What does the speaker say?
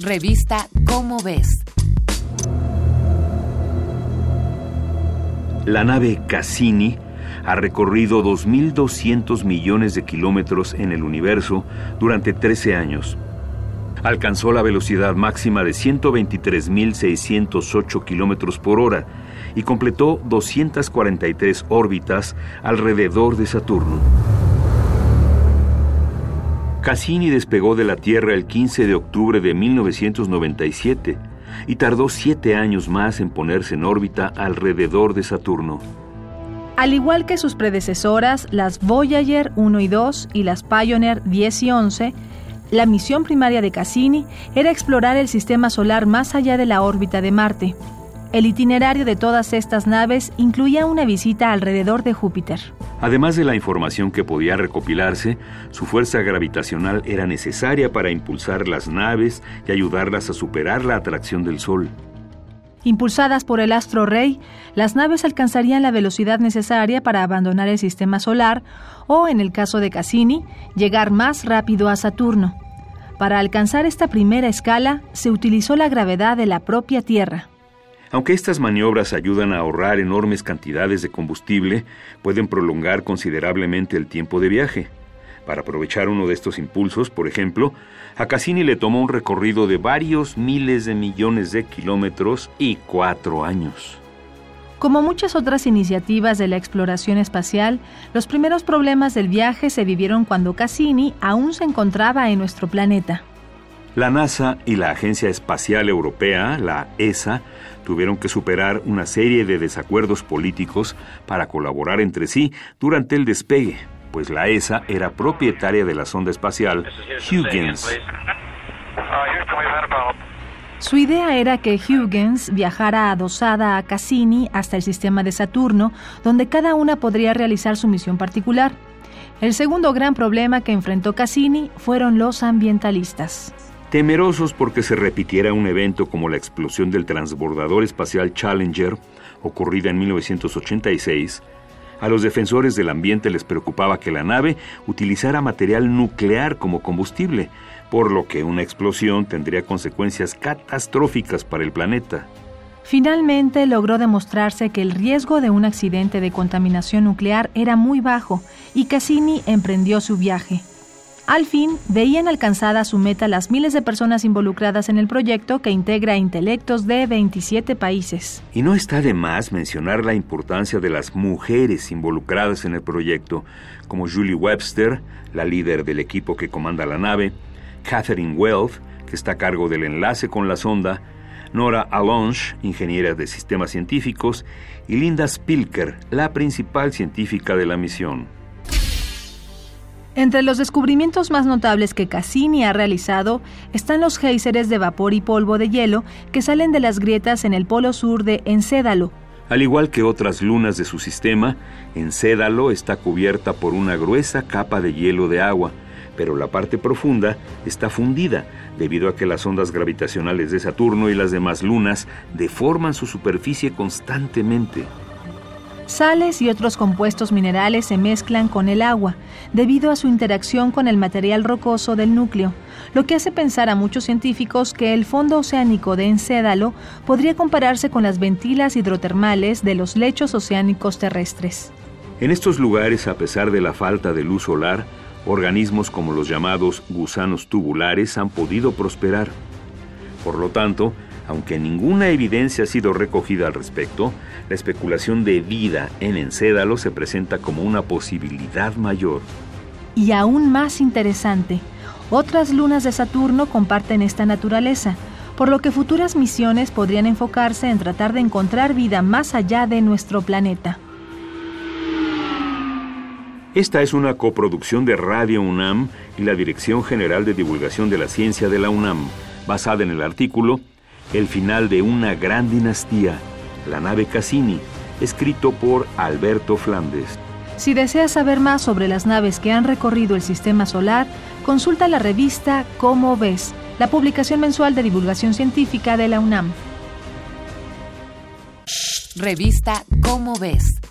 Revista Cómo ves. La nave Cassini ha recorrido 2.200 millones de kilómetros en el universo durante 13 años. Alcanzó la velocidad máxima de 123.608 kilómetros por hora y completó 243 órbitas alrededor de Saturno. Cassini despegó de la Tierra el 15 de octubre de 1997 y tardó siete años más en ponerse en órbita alrededor de Saturno. Al igual que sus predecesoras, las Voyager 1 y 2 y las Pioneer 10 y 11, la misión primaria de Cassini era explorar el sistema solar más allá de la órbita de Marte. El itinerario de todas estas naves incluía una visita alrededor de Júpiter. Además de la información que podía recopilarse, su fuerza gravitacional era necesaria para impulsar las naves y ayudarlas a superar la atracción del Sol. Impulsadas por el astro rey, las naves alcanzarían la velocidad necesaria para abandonar el sistema solar o, en el caso de Cassini, llegar más rápido a Saturno. Para alcanzar esta primera escala, se utilizó la gravedad de la propia Tierra. Aunque estas maniobras ayudan a ahorrar enormes cantidades de combustible, pueden prolongar considerablemente el tiempo de viaje. Para aprovechar uno de estos impulsos, por ejemplo, a Cassini le tomó un recorrido de varios miles de millones de kilómetros y cuatro años. Como muchas otras iniciativas de la exploración espacial, los primeros problemas del viaje se vivieron cuando Cassini aún se encontraba en nuestro planeta. La NASA y la Agencia Espacial Europea, la ESA, tuvieron que superar una serie de desacuerdos políticos para colaborar entre sí durante el despegue, pues la ESA era propietaria de la sonda espacial Huygens. Su idea era que Huygens viajara adosada a Cassini hasta el sistema de Saturno, donde cada una podría realizar su misión particular. El segundo gran problema que enfrentó Cassini fueron los ambientalistas. Temerosos porque se repitiera un evento como la explosión del transbordador espacial Challenger, ocurrida en 1986, a los defensores del ambiente les preocupaba que la nave utilizara material nuclear como combustible, por lo que una explosión tendría consecuencias catastróficas para el planeta. Finalmente logró demostrarse que el riesgo de un accidente de contaminación nuclear era muy bajo y Cassini emprendió su viaje. Al fin, veían alcanzada su meta las miles de personas involucradas en el proyecto que integra intelectos de 27 países. Y no está de más mencionar la importancia de las mujeres involucradas en el proyecto, como Julie Webster, la líder del equipo que comanda la nave, Catherine Wells, que está a cargo del enlace con la sonda, Nora Alonge, ingeniera de sistemas científicos, y Linda Spilker, la principal científica de la misión. Entre los descubrimientos más notables que Cassini ha realizado están los géiseres de vapor y polvo de hielo que salen de las grietas en el polo sur de Encédalo. Al igual que otras lunas de su sistema, Encédalo está cubierta por una gruesa capa de hielo de agua, pero la parte profunda está fundida debido a que las ondas gravitacionales de Saturno y las demás lunas deforman su superficie constantemente. Sales y otros compuestos minerales se mezclan con el agua debido a su interacción con el material rocoso del núcleo, lo que hace pensar a muchos científicos que el fondo oceánico de Encédalo podría compararse con las ventilas hidrotermales de los lechos oceánicos terrestres. En estos lugares, a pesar de la falta de luz solar, organismos como los llamados gusanos tubulares han podido prosperar. Por lo tanto, aunque ninguna evidencia ha sido recogida al respecto, la especulación de vida en Encédalo se presenta como una posibilidad mayor. Y aún más interesante, otras lunas de Saturno comparten esta naturaleza, por lo que futuras misiones podrían enfocarse en tratar de encontrar vida más allá de nuestro planeta. Esta es una coproducción de Radio UNAM y la Dirección General de Divulgación de la Ciencia de la UNAM, basada en el artículo El final de una gran dinastía, la nave Cassini, escrito por Alberto Flandes. Si deseas saber más sobre las naves que han recorrido el sistema solar, consulta la revista Cómo ves, la publicación mensual de divulgación científica de la UNAM. Revista Cómo ves